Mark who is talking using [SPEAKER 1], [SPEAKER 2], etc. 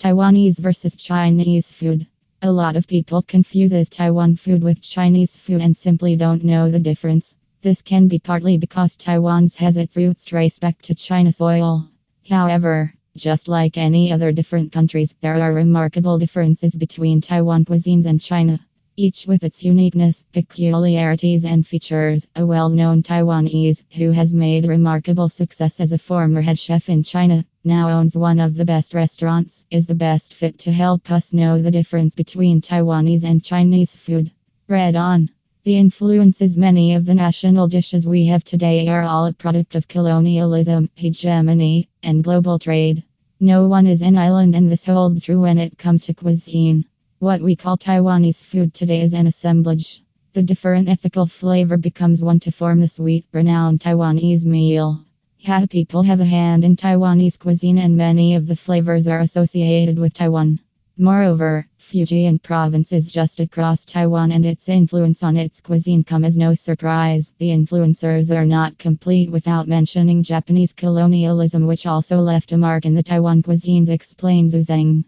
[SPEAKER 1] Taiwanese versus Chinese food. A lot of people confuses Taiwan food with Chinese food and simply don't know the difference. This can be partly because Taiwan's has its roots trace back to China soil. However, just like any other different countries, there are remarkable differences between Taiwan cuisines and China each with its uniqueness, peculiarities, and features. A well known Taiwanese who has made remarkable success as a former head chef in China, now owns one of the best restaurants, is the best fit to help us know the difference between Taiwanese and Chinese food. Read on. The influences many of the national dishes we have today are all a product of colonialism, hegemony, and global trade. No one is an island, and this holds true when it comes to cuisine. What we call Taiwanese food today is an assemblage. The different ethical flavor becomes one to form the sweet, renowned Taiwanese meal. Ha people have a hand in Taiwanese cuisine, and many of the flavors are associated with Taiwan. Moreover, Fujian province is just across Taiwan, and its influence on its cuisine come as no surprise. The influencers are not complete without mentioning Japanese colonialism, which also left a mark in the Taiwan cuisines, explains Xu Zheng.